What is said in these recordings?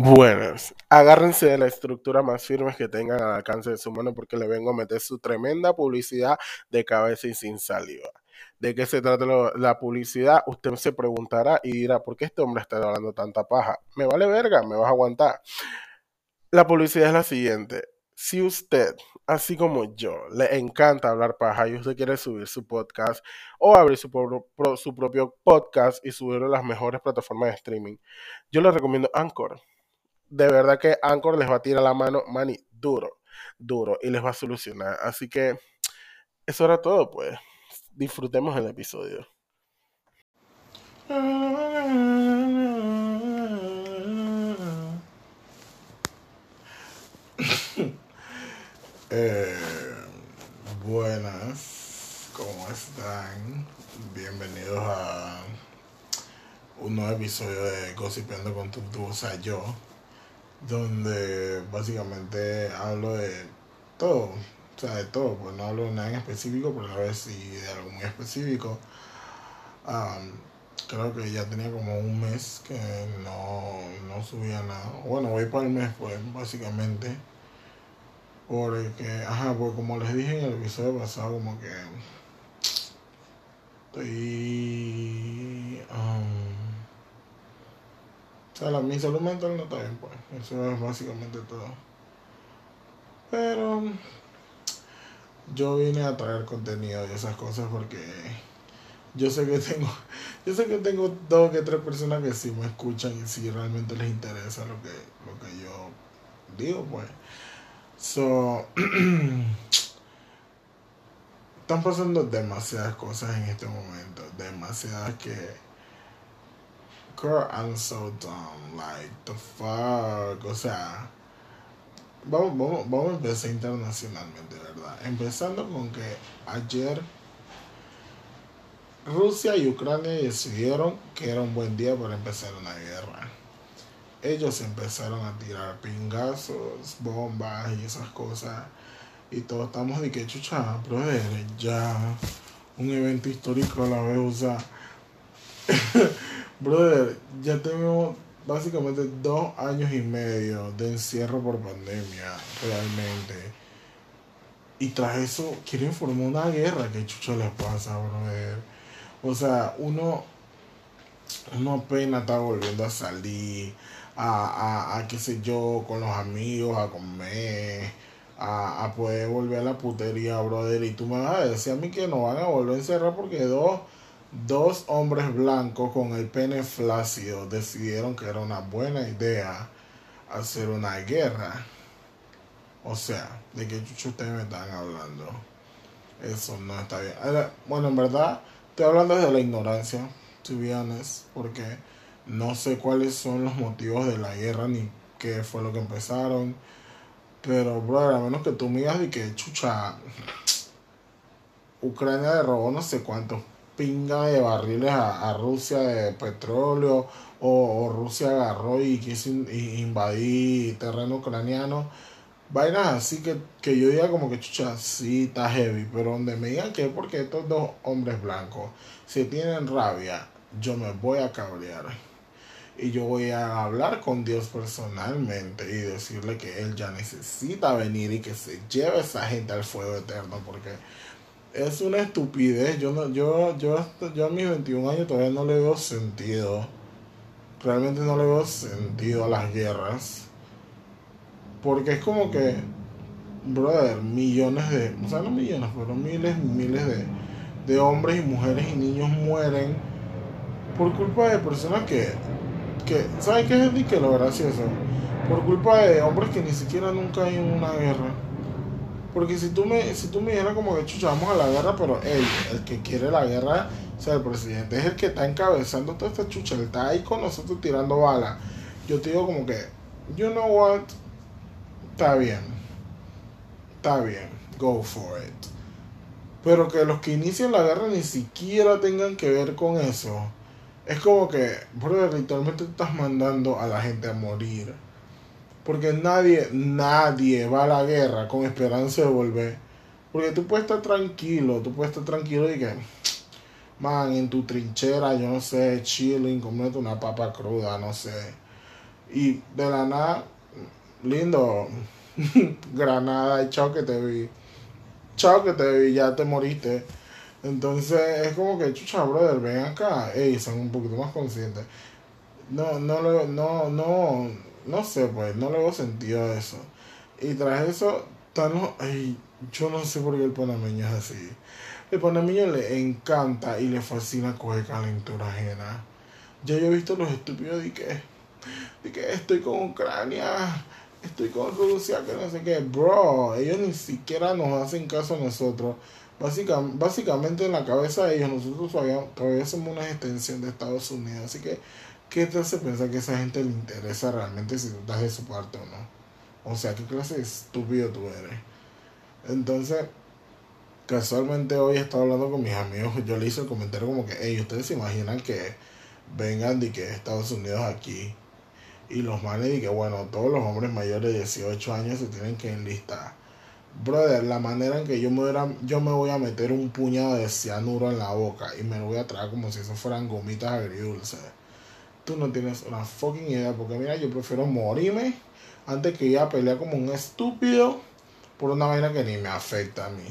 Buenas, agárrense de la estructura más firme que tengan al alcance de su mano porque le vengo a meter su tremenda publicidad de cabeza y sin saliva. ¿De qué se trata la publicidad? Usted se preguntará y dirá, ¿por qué este hombre está hablando tanta paja? Me vale verga, me vas a aguantar. La publicidad es la siguiente. Si usted, así como yo, le encanta hablar paja y usted quiere subir su podcast o abrir su, su propio podcast y subirlo a las mejores plataformas de streaming, yo le recomiendo Anchor de verdad que Anchor les va a tirar la mano, mani, duro, duro, y les va a solucionar. Así que eso era todo, pues. Disfrutemos el episodio. Eh, buenas, ¿cómo están? Bienvenidos a un nuevo episodio de Gossipeando con tu, tu o sea, yo donde básicamente hablo de todo, o sea, de todo, pues no hablo de nada en específico, pero a la vez sí de algo muy específico. creo que ya tenía como un mes que no, no subía nada. Bueno, voy para el mes, pues, básicamente. Porque, ajá, pues como les dije en el episodio pasado, como que estoy... O sea, la, mi salud mental no está bien, pues. Eso es básicamente todo. Pero yo vine a traer contenido y esas cosas porque yo sé que tengo, yo sé que tengo dos que tres personas que sí me escuchan y si realmente les interesa lo que, lo que yo digo, pues. So, están pasando demasiadas cosas en este momento, demasiadas que girl, I'm so dumb. Like, the fuck. O sea, vamos, vamos, vamos a empezar internacionalmente, ¿verdad? Empezando con que ayer Rusia y Ucrania decidieron que era un buen día para empezar una guerra. Ellos empezaron a tirar pingazos, bombas y esas cosas. Y todos estamos de que chucha, brother, ya un evento histórico a la vez, o sea. Brother, ya tengo básicamente dos años y medio de encierro por pandemia, realmente. Y tras eso quieren formar una guerra. ¿Qué chucho les pasa, brother? O sea, uno, uno apenas está volviendo a salir, a, a, a qué sé yo, con los amigos, a comer, a, a poder volver a la putería, brother. Y tú me vas a decir a mí que no van a volver a encerrar porque dos Dos hombres blancos con el pene flácido decidieron que era una buena idea hacer una guerra. O sea, ¿de qué chucho ustedes me están hablando? Eso no está bien. Bueno, en verdad, estoy hablando de la ignorancia, to be honest, porque no sé cuáles son los motivos de la guerra ni qué fue lo que empezaron. Pero, brother, a menos que tú me digas de que chucha, Ucrania le robó no sé cuántos pinga de barriles a, Rusia de petróleo o, Rusia agarró y quiso invadir terreno ucraniano. Vainas así que, que yo diga como que chucha, sí está heavy, pero donde me digan que es porque estos dos hombres blancos si tienen rabia, yo me voy a cabrear. Y yo voy a hablar con Dios personalmente y decirle que Él ya necesita venir y que se lleve esa gente al fuego eterno porque es una estupidez. Yo, no, yo, yo, yo a mis 21 años todavía no le veo sentido. Realmente no le veo sentido a las guerras. Porque es como que, brother, millones de, o sea, no millones, pero miles y miles de, de hombres y mujeres y niños mueren por culpa de personas que, que ¿sabes qué es que lo gracioso? Por culpa de hombres que ni siquiera nunca hay en una guerra. Porque si tú me, si tú me dijeras como que chucha, vamos a la guerra, pero él, el que quiere la guerra, o sea, el presidente es el que está encabezando toda esta chucha, él está ahí con nosotros tirando balas. Yo te digo como que, you know what, está bien, está bien, go for it. Pero que los que inician la guerra ni siquiera tengan que ver con eso. Es como que, bro, literalmente estás mandando a la gente a morir. Porque nadie, nadie va a la guerra con esperanza de volver. Porque tú puedes estar tranquilo, tú puedes estar tranquilo y que, man, en tu trinchera, yo no sé, chilling, comiendo una papa cruda, no sé. Y de la nada, lindo, Granada, y chao que te vi. Chao que te vi, ya te moriste. Entonces es como que, chucha, brother, ven acá. Ey, son un poquito más conscientes. No, no, no, no, no sé, pues, no le hago sentido eso. Y tras eso, tan, ay, yo no sé por qué el panameño es así. El panameño le encanta y le fascina coger calentura ajena. Ya yo he visto los estúpidos de que, de que estoy con Ucrania, estoy con Rusia, que no sé qué. Bro, ellos ni siquiera nos hacen caso a nosotros. Básicamente, básicamente en la cabeza de ellos, nosotros todavía somos una extensión de Estados Unidos. Así que, ¿qué te hace pensar que esa gente le interesa realmente si tú estás de su parte o no? O sea, ¿qué clase de estúpido tú eres? Entonces, casualmente hoy estaba hablando con mis amigos, yo le hice el comentario como que, hey, ustedes se imaginan que vengan de que Estados Unidos aquí y los manes y que bueno, todos los hombres mayores de 18 años se tienen que enlistar. Brother, la manera en que yo me, yo me voy a meter un puñado de cianuro en la boca y me lo voy a traer como si eso fueran gomitas agridulces. Tú no tienes una fucking idea, porque mira, yo prefiero morirme antes que ir a pelear como un estúpido por una vaina que ni me afecta a mí.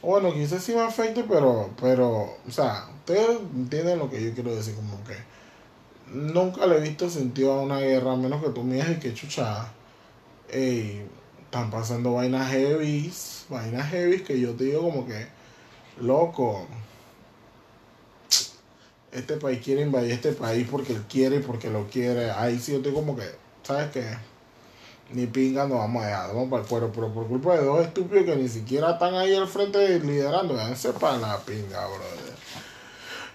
Bueno, quizás sí me afecte, pero, pero, o sea, ustedes entienden lo que yo quiero decir, como que nunca le he visto sentido a una guerra, a menos que tú me digas que chucha, ey, están pasando vainas heavy, vainas heavy que yo te digo como que, loco, este país quiere invadir este país porque él quiere y porque lo quiere. Ahí sí yo estoy como que, ¿sabes qué? ni pinga no vamos a dejar, vamos para el cuero, pero por culpa de dos estúpidos que ni siquiera están ahí al frente liderando, déjense para la pinga, brother.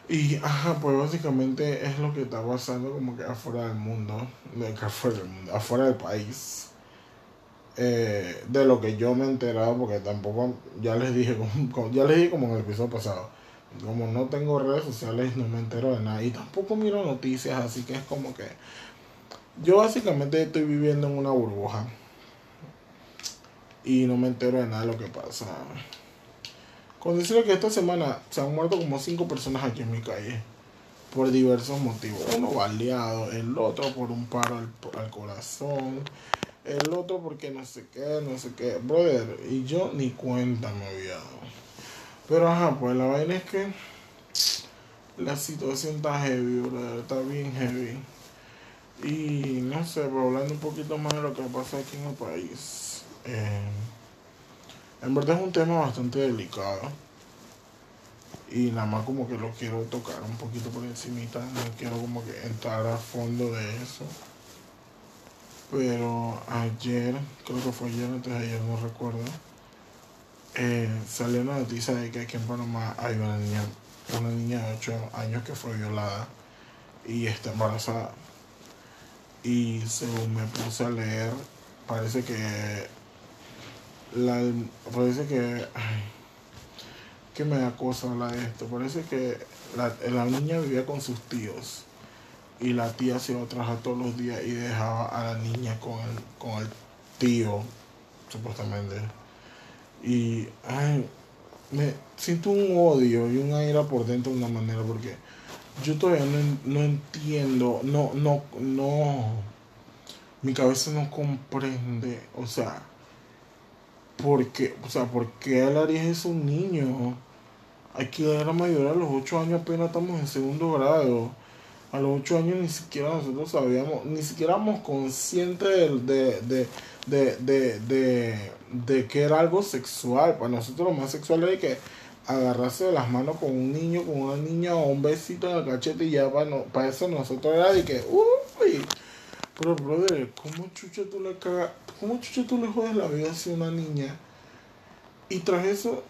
Y, ajá, pues básicamente es lo que está pasando como que afuera del mundo, de afuera del mundo, afuera del país. Eh, de lo que yo me he enterado, porque tampoco, ya les dije, como, ya les dije como en el episodio pasado, como no tengo redes sociales, no me entero de nada, y tampoco miro noticias, así que es como que yo básicamente estoy viviendo en una burbuja. Y no me entero de nada de lo que pasa. Con decirle que esta semana se han muerto como cinco personas aquí en mi calle. Por diversos motivos. Uno baleado, el otro por un paro al, corazón. El otro porque no sé qué, no sé qué. Brother, y yo ni cuenta me había dado. Pero ajá, pues la vaina es que la situación está heavy, brother. Está bien heavy. Y no sé, hablando un poquito más de lo que pasa aquí en el país. Eh, en verdad es un tema bastante delicado. Y nada más como que lo quiero tocar un poquito por encimita. No quiero como que entrar a fondo de eso. Pero ayer, creo que fue ayer, antes de ayer, no recuerdo. Eh, salió una noticia de que aquí en Panamá hay una niña, una niña de 8 años que fue violada y está embarazada y según me puse a leer, parece que la, parece que ay, que me da cosa hablar de esto. Parece que la, la, niña vivía con sus tíos y la tía se iba a trabajar todos los días y dejaba a la niña con el, con el tío, supuestamente. Y ay, me siento un odio y una ira por dentro de una manera porque yo todavía no, entiendo, no, no, no, mi cabeza no comprende, o sea, ¿por qué? O sea, ¿por qué es un niño? Hay que dar a los 8 años apenas estamos en segundo grado. A los 8 años ni siquiera nosotros sabíamos, ni siquiera éramos conscientes de, de, de, de, de que era algo sexual. Para nosotros lo más sexual era que agarrarse de las manos con un niño, con una niña o un besito en el cachete y ya para, no, para eso nosotros era de que, uy, pero brother, ¿cómo chucha tú le cagas, cómo chucha tú le jodes la vida a una niña? Y tras eso,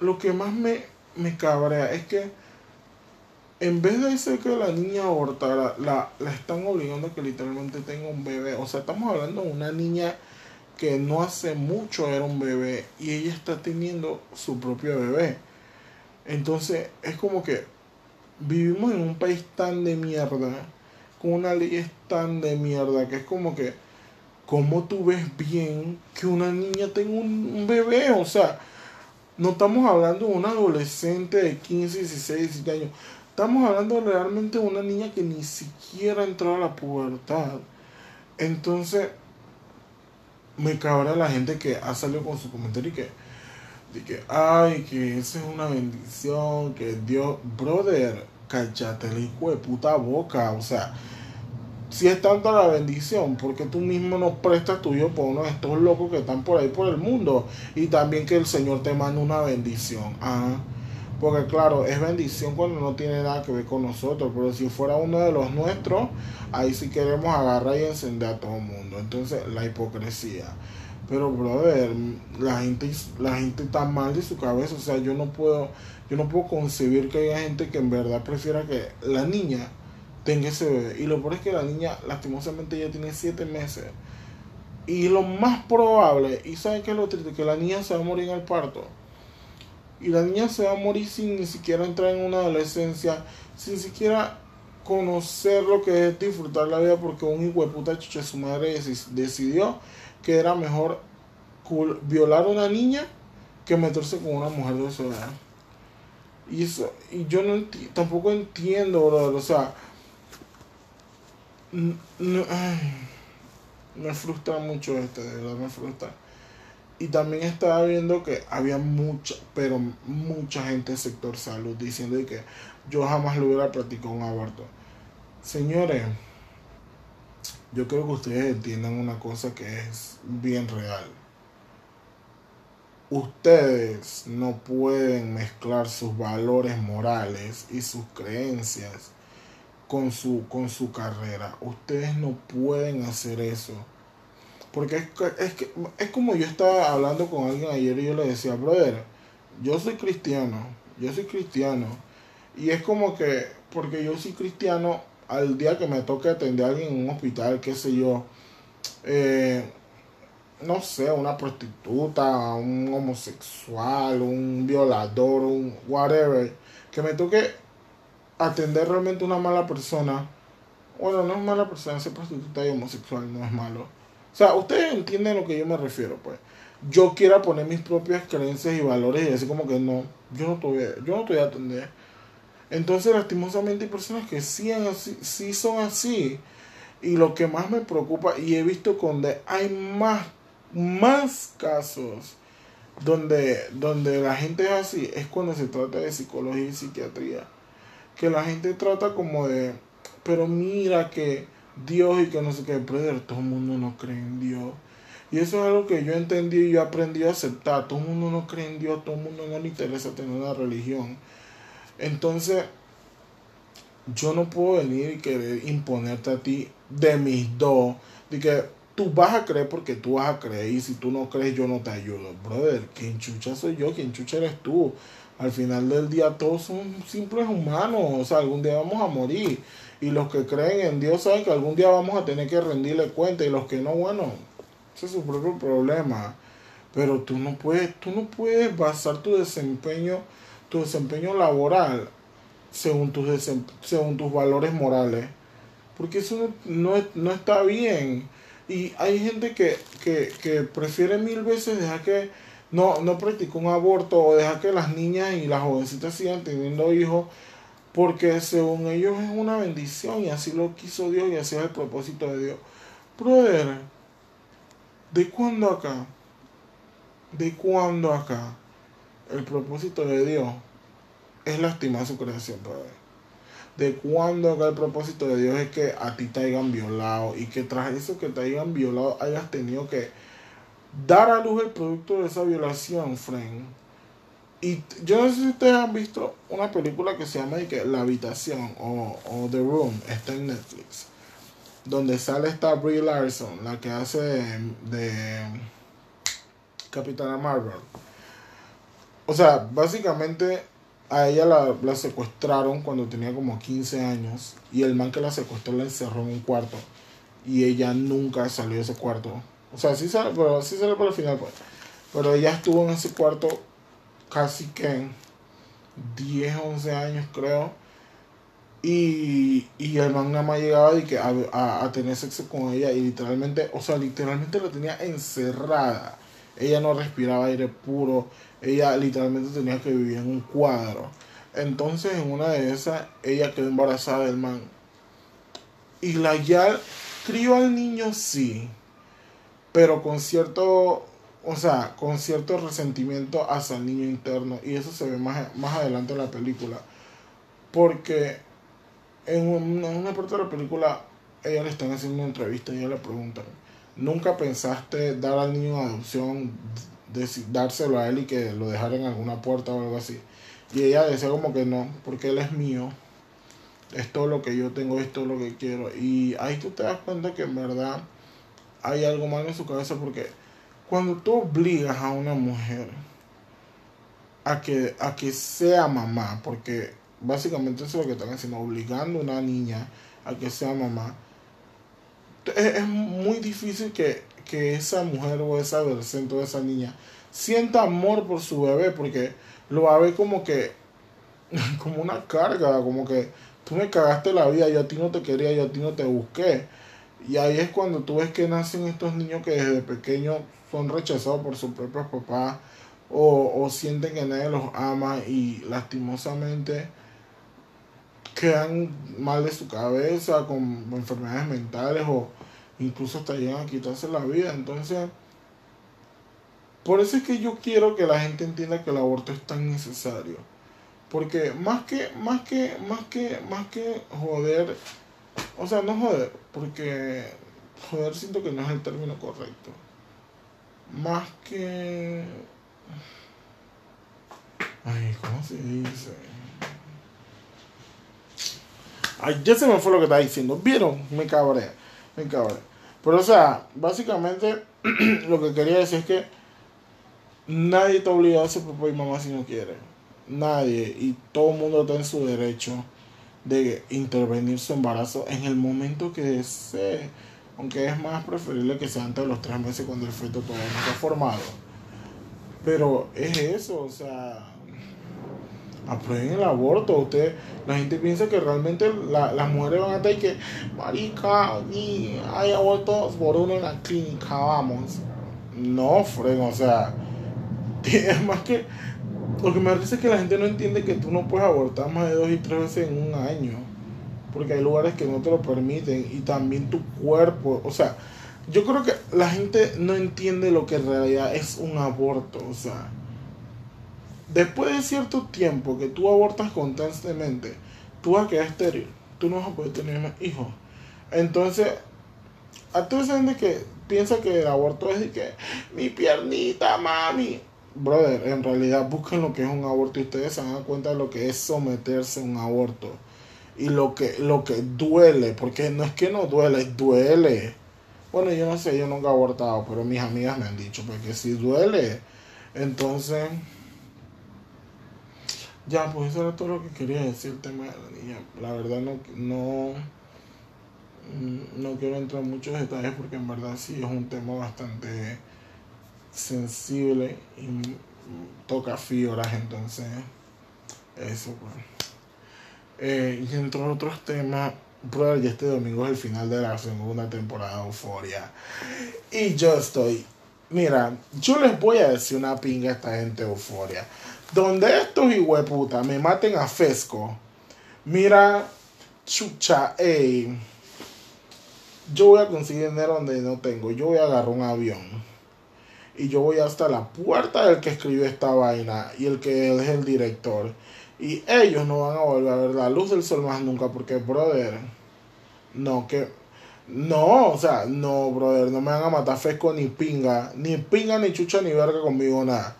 lo que más me, me cabrea es que en vez de ser que la niña abortara, la, la están obligando a que literalmente tenga un bebé. O sea, estamos hablando de una niña que no hace mucho era un bebé y ella está teniendo su propio bebé. Entonces es como que vivimos en un país tan de mierda, con una ley tan de mierda, que es como que, ¿cómo tú ves bien que una niña tenga un, bebé? O sea, no estamos hablando de una adolescente de 15, 16, 17 años. Estamos hablando realmente de una niña que ni siquiera entró a la pubertad. Entonces, me cabra la gente que ha salido con su comentario y que, de que, ay, que esa es una bendición, que Dios, brother, cállate el hijo de puta boca, o sea, si es tanta la bendición, porque tú mismo nos prestas tuyo por uno de estos locos que están por ahí por el mundo, y también que el Señor te manda una bendición, ah, porque claro, es bendición cuando no tiene nada que ver con nosotros, pero si fuera uno de los nuestros, ahí sí queremos agarrar y encender a todo el mundo. Entonces, la hipocresía. Pero, brother, la gente, la gente está mal de su cabeza. O sea, yo no puedo, yo no puedo concebir que haya gente que en verdad prefiera que la niña tenga ese bebé. Y lo peor es que la niña, lastimosamente, ya tiene siete meses. Y lo más probable, y saben qué es lo triste, que la niña se va a morir en el parto. Y la niña se va a morir sin ni siquiera entrar en una adolescencia, sin siquiera conocer lo que es disfrutar la vida, porque un hijo de puta chucha su madre decidió que era mejor violar a una niña que meterse con una mujer de su edad. Y eso, y yo no tampoco entiendo, brother, o sea, me frustra mucho este, de verdad me frustra. Y también estaba viendo que había mucha, pero mucha gente del sector salud diciendo que yo jamás lo hubiera practicado un aborto. Señores, yo creo que ustedes entiendan una cosa que es bien real. Ustedes no pueden mezclar sus valores morales y sus creencias con su, con su carrera. Ustedes no pueden hacer eso. Porque es, es, que, es como yo estaba hablando con alguien ayer y yo le decía, brother, yo soy cristiano, yo soy cristiano. Y es como que, porque yo soy cristiano, al día que me toque atender a alguien en un hospital, qué sé yo, eh, no sé, una prostituta, un homosexual, un violador, un whatever, que me toque atender realmente una mala persona. Bueno, no es mala persona, ser prostituta y homosexual no es malo. O sea, ustedes entienden a lo que yo me refiero, pues. Yo quiero poner mis propias creencias y valores y decir como que no, yo no te voy a, yo no te a atender. Entonces, lastimosamente hay personas que sí, así, sí son así. Y lo que más me preocupa, y he visto donde hay más, más casos donde, donde la gente es así, es cuando se trata de psicología y psiquiatría que la gente trata como de, pero mira que Dios y que no sé qué, pero todo el mundo no cree en Dios. Y eso es algo que yo entendí y yo aprendí a aceptar. Todo el mundo no cree en Dios, todo el mundo no le interesa tener una religión. Entonces, yo no puedo venir y querer imponerte a ti de mis dos. De que tú vas a creer porque tú vas a creer. Y si tú no crees, yo no te ayudo. Brother, quien chucha soy yo, quien chucha eres tú al final del día todos son simples humanos, o sea, algún día vamos a morir. Y los que creen en Dios saben que algún día vamos a tener que rendirle cuenta y los que no, bueno, ese es su propio problema. Pero tú no puedes, tú no puedes basar tu desempeño, tu desempeño laboral según tus, según tus valores morales. Porque eso no, no, está bien. Y hay gente que, que, que prefiere mil veces dejar que no, no practicó un aborto o deja que las niñas y las jovencitas sigan teniendo hijos porque según ellos es una bendición y así lo quiso Dios y así es el propósito de Dios. Brother, ¿de cuándo acá? ¿De cuándo acá? El propósito de Dios es lastimar su creación, brother. ¿De cuándo acá el propósito de Dios es que a ti te hayan violado y que tras eso que te hayan violado hayas tenido que dar a luz el producto de esa violación, friend. Y yo no sé si ustedes han visto una película que se llama La Habitación o, The Room, está en Netflix, donde sale esta Brie Larson, la que hace de, Capitana Marvel. O sea, básicamente a ella la, la, secuestraron cuando tenía como 15 años y el man que la secuestró la encerró en un cuarto y ella nunca salió de ese cuarto o sea, sí sale, pero sí sale por el final, pues. Pero ella estuvo en ese cuarto casi que 10, 11 años, creo. Y, y el man nada más llegaba y que a, tener sexo con ella y literalmente, o sea, literalmente la tenía encerrada. Ella no respiraba aire puro. Ella literalmente tenía que vivir en un cuadro. Entonces, en una de esas, ella quedó embarazada del man. Y la ya crió al niño, sí, pero con cierto, o sea, con cierto resentimiento hacia el niño interno. Y eso se ve más, más adelante en la película. Porque en una, parte de la película, ella le están haciendo una entrevista y ella le preguntan, ¿nunca pensaste dar al niño en adopción, deci- dárselo a él y que lo dejara en alguna puerta o algo así? Y ella decía como que no, porque él es mío. Es todo lo que yo tengo, es todo lo que quiero. Y ahí tú te das cuenta que en verdad hay algo mal en su cabeza porque cuando tú obligas a una mujer a que, a que sea mamá, porque básicamente eso es lo que están haciendo, obligando a una niña a que sea mamá, es, es muy difícil que, que esa mujer o esa adolescente o esa niña sienta amor por su bebé porque lo va a ver como que como una carga, como que tú me cagaste la vida, yo a ti no te quería, yo a ti no te busqué. Y ahí es cuando tú ves que nacen estos niños que desde pequeños son rechazados por sus propios papás o, o sienten que nadie los ama y lastimosamente quedan mal de su cabeza con enfermedades mentales o incluso hasta llegan a quitarse la vida. Entonces, por eso es que yo quiero que la gente entienda que el aborto es tan necesario. Porque más que, más que, más que, más que joder, o sea, no joder, porque joder siento que no es el término correcto. Más que... Ay, ¿cómo se dice? Ay, ya se me fue lo que estaba diciendo. ¿Vieron? Me cabré. Me cabré. Pero, o sea, básicamente lo que quería decir es que nadie está obligado a ser papá y mamá si no quiere. Nadie. Y todo el mundo está en su derecho de intervenir su embarazo en el momento que desee. Aunque es más preferible que sea antes de los tres meses cuando el feto todavía no está formado. Pero es eso, o sea aprueben el aborto. Usted, la gente piensa que realmente la- las mujeres van a estar y que, marica, y hay abortos por uno en la clínica, vamos. No, Fred, o sea, es más que, lo que me parece es que la gente no entiende que tú no puedes abortar más de dos y tres veces en un año. Porque hay lugares que no te lo permiten y también tu cuerpo, o sea, yo creo que la gente no entiende lo que en realidad es un aborto, o sea, después de cierto tiempo que tú abortas constantemente, tú vas a quedar estéril. Tú no vas a poder tener más hijos. Entonces, a toda esa gente que piensa que el aborto es de que mi piernita, mami. Brother, en realidad busquen lo que es un aborto y ustedes se dan cuenta de lo que es someterse a un aborto. Y lo que, lo que duele, porque no es que no duele, duele. Bueno, yo no sé, yo nunca he abortado, pero mis amigas me han dicho, porque si duele. Entonces, ya, pues eso era todo lo que quería decir el tema de la niña. La verdad no, no, no quiero entrar en muchos detalles porque en verdad sí es un tema bastante sensible y toca fibras, entonces eso pues. Eh, y entre otros temas, brother, este domingo es el final de la segunda temporada de Euforia. Y yo estoy, mira, yo les voy a decir una pinga a esta gente de Euforia. Donde estos hijueputas me maten a Fesco, mira, chucha, ey, yo voy a conseguir dinero donde no tengo. Yo voy a agarrar un avión. Y yo voy hasta la puerta del que escribió esta vaina y el que es el director. Y ellos no van a volver a ver la luz del sol más nunca porque, brother, no, que... No, o sea, no, brother, no me van a matar Fesco ni pinga. Ni pinga, ni chucha, ni verga conmigo, nada.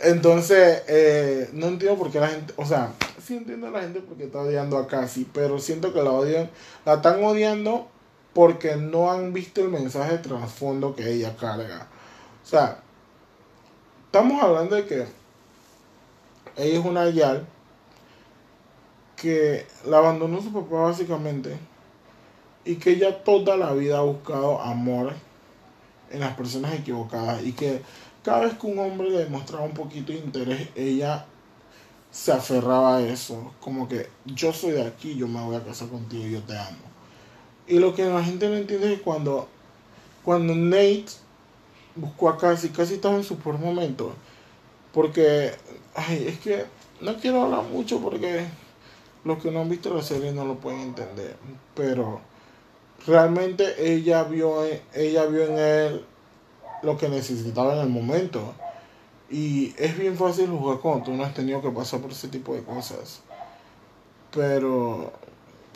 Entonces, eh, no entiendo por qué la gente, o sea, sí entiendo a la gente porque está odiando a Cassie, pero siento que la odian, la están odiando porque no han visto el mensaje de trasfondo que ella carga. O sea, estamos hablando de que ella es una Yal que la abandonó su papá básicamente y que ella toda la vida ha buscado amor en las personas equivocadas y que cada vez que un hombre le demostraba un poquito de interés, ella se aferraba a eso, como que yo soy de aquí, yo me voy a casar contigo, yo te amo. Y lo que la gente no entiende es que cuando, cuando Nate buscó a Cassie, Cassie estaba en su peor momento, porque, ay, es que no quiero hablar mucho porque los que no han visto la serie no lo pueden entender, pero realmente ella vio, ella vio en él lo que necesitaba en el momento. Y es bien fácil jugar cuando tú no has tenido que pasar por ese tipo de cosas. Pero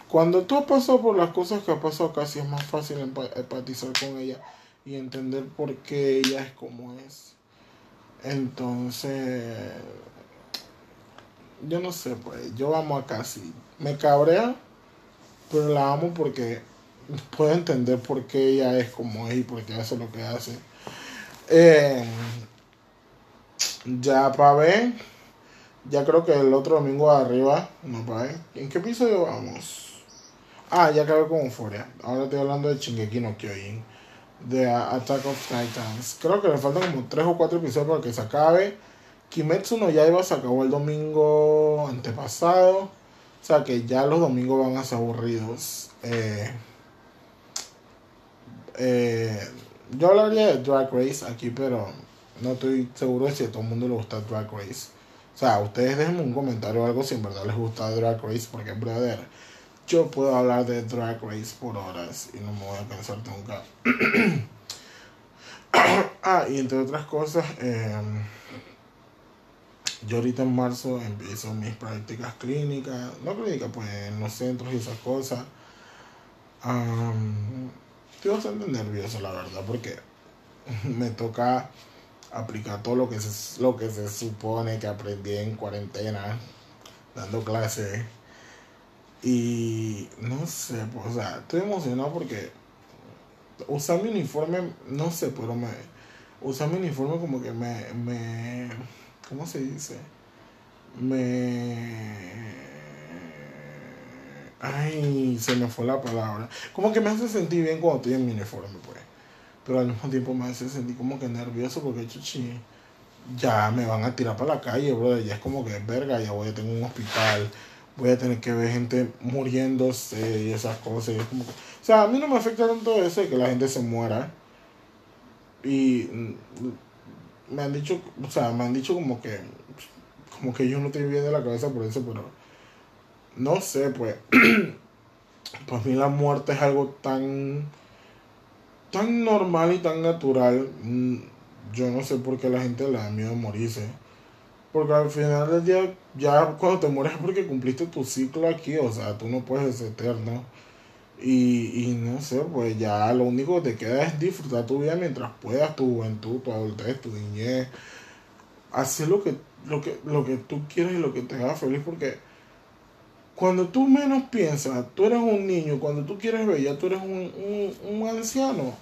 cuando tú has pasado por las cosas que ha pasado casi es más fácil empatizar con ella y entender por qué ella es como es. Entonces, yo no sé, pues yo amo a Casi. Me cabrea, pero la amo porque puedo entender por qué ella es como es y por qué hace lo que hace. Eh, ya para ver, ya creo que el otro domingo arriba, no para ¿en qué episodio vamos? Ah, ya acabé con Euphoria. Ahora estoy hablando de Shingeki no Kyojin, de Attack of Titans. Creo que le faltan como 3 o 4 episodios para que se acabe. Kimetsu no Yaiba se acabó el domingo antepasado. O sea que ya los domingos van a ser aburridos. Eh, eh, yo hablaría de Drag Race aquí, pero no estoy seguro de si a todo el mundo le gusta Drag Race. O sea, ustedes déjenme un comentario o algo si en verdad les gusta Drag Race, porque, brother, yo puedo hablar de Drag Race por horas y no me voy a cansar nunca. ah, y entre otras cosas, eh, yo ahorita en marzo empiezo mis prácticas clínicas, no clínicas, pues en los centros y esas cosas. estoy bastante nervioso, la verdad, porque me toca aplicar todo lo que se, lo que se supone que aprendí en cuarentena, dando clases. Y no sé, pues, o sea, estoy emocionado porque usar mi uniforme, no sé, pero me. Usar mi uniforme como que me. me ¿Cómo se dice? Me. Ay, se me fue la palabra. Como que me hace sentir bien cuando estoy en mi uniforme, pues pero al mismo tiempo me hace sentir como que nervioso porque chuchi, ya me van a tirar para la calle, brother, ya es como que verga, ya voy a tener un hospital, voy a tener que ver gente muriéndose y esas cosas, o sea, a mí no me afecta tanto eso de que la gente se muera, y mm, me han dicho, o sea, me han dicho como que, como que yo no estoy bien de la cabeza por eso, pero no sé, pues, para mí la muerte es algo tan tan normal y tan natural, mm, yo no sé por qué la gente le da miedo morirse. Porque al final del día, ya cuando te mueres es porque cumpliste tu ciclo aquí, o sea, tú no puedes ser eterno. Y, y no sé, pues ya lo único que te queda es disfrutar tu vida mientras puedas, tu juventud, tu adultez, tu niñez. Hacer lo que, lo que, lo que tú quieras y lo que te haga feliz, porque cuando tú menos piensas, tú eres un niño, cuando tú quieres ver, ya tú eres un, un, anciano.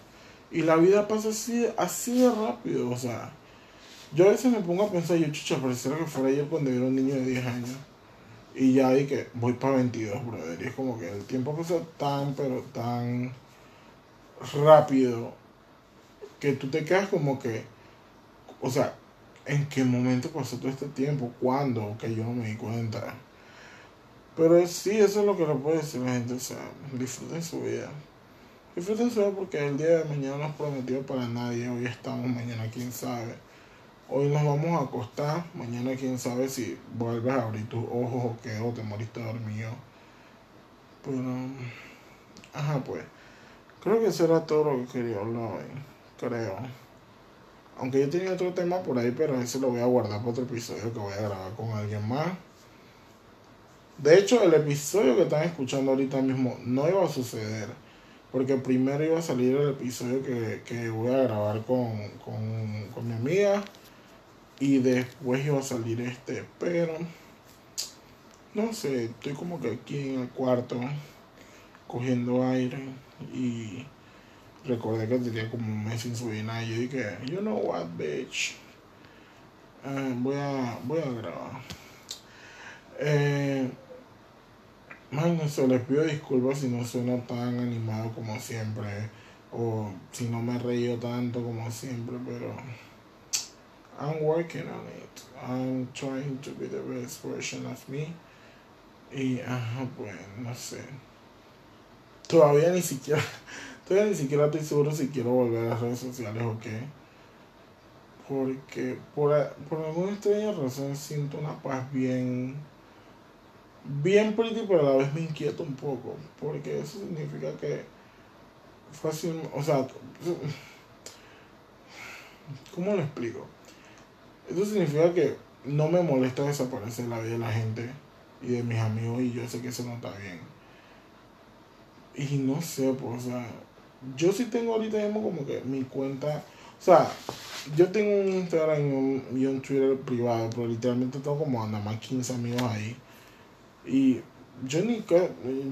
Y la vida pasa así, así de rápido, o sea. Yo a veces me pongo a pensar, yo chucha, pareciera que fuera ayer cuando era un niño de 10 años. Y ya di que voy para 22, brother. Y es como que el tiempo pasa tan, pero tan rápido que tú te quedas como que, o sea, ¿en qué momento pasó todo este tiempo? ¿Cuándo? Que yo no me di cuenta. Pero sí, eso es lo que le puede decir la gente. O sea, disfruten su vida. Disfruten su vida porque el día de mañana no es prometido para nadie. Hoy estamos, mañana quién sabe. Hoy nos vamos a acostar. Mañana quién sabe si vuelves a abrir tus ojos o qué, o te moriste dormido. Pero, ajá, pues. Creo que eso era todo lo que quería hablar hoy. Creo. Aunque yo tenía otro tema por ahí, pero ese lo voy a guardar para otro episodio que voy a grabar con alguien más. De hecho, el episodio que están escuchando ahorita mismo no iba a suceder. Porque primero iba a salir el episodio que, voy a grabar con, con, mi amiga. Y después iba a salir este. Pero. No sé, estoy como que aquí en el cuarto. Cogiendo aire. Y recordé que tenía como un mes sin subir nada. Y yo dije, you know what, bitch. Eh, voy, a, voy a grabar. Eh, no sé, les pido disculpas si no suena tan animado como siempre. O si no me he reído tanto como siempre, pero. I'm working on it. I'm trying to be the best version of me. Y, ajá, pues, no sé. Todavía ni siquiera. Todavía ni siquiera estoy seguro si quiero volver a las redes sociales o qué. Porque por, por alguna extraña razón siento una paz bien bien pretty, pero a la vez me inquieto un poco, porque eso significa que fácil, o sea, ¿cómo lo explico? Esto significa que no me molesta desaparecer la vida de la gente y de mis amigos y yo sé que eso no está bien. Y no sé, pues, o sea, yo sí tengo ahorita mismo como que mi cuenta, o sea, yo tengo un Instagram y un, y un Twitter privado, pero literalmente tengo como nada más 15 amigos ahí. Y yo ni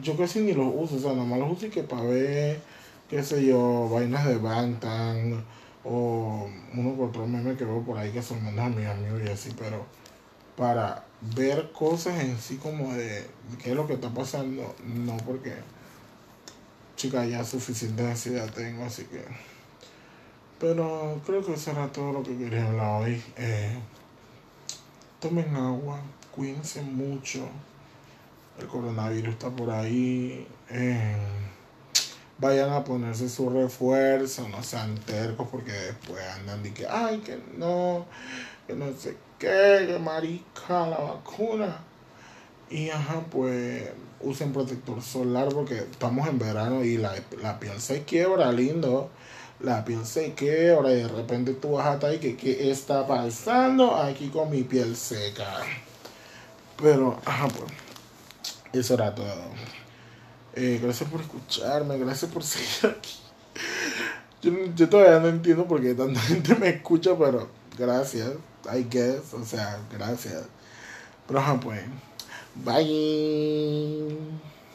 yo casi ni los uso, o sea, nada más los uso y que para ver, qué sé yo, vainas de Bangtan o uno por otro meme que veo por ahí que son mandan a mis amigos y así, pero para ver cosas en sí como de qué es lo que está pasando, no porque chica ya suficiente ansiedad tengo, así que pero creo que eso era todo lo que quería hablar hoy. Eh, tomen agua, cuídense mucho. El coronavirus está por ahí. Eh, vayan a ponerse su refuerzo, no sean tercos porque después andan y que, ay, que no, que no sé qué, que marica la vacuna. Y ajá, pues usen protector solar porque estamos en verano y la, la piel se quiebra, lindo la piel se quebra y de repente tú vas a estar y que qué está pasando aquí con mi piel seca. Pero, ajá, pues, eso era todo. Eh, gracias por escucharme, gracias por seguir aquí. Yo, todavía no entiendo por qué tanta gente me escucha, pero gracias, I guess, o sea, gracias. Pero pues, bye.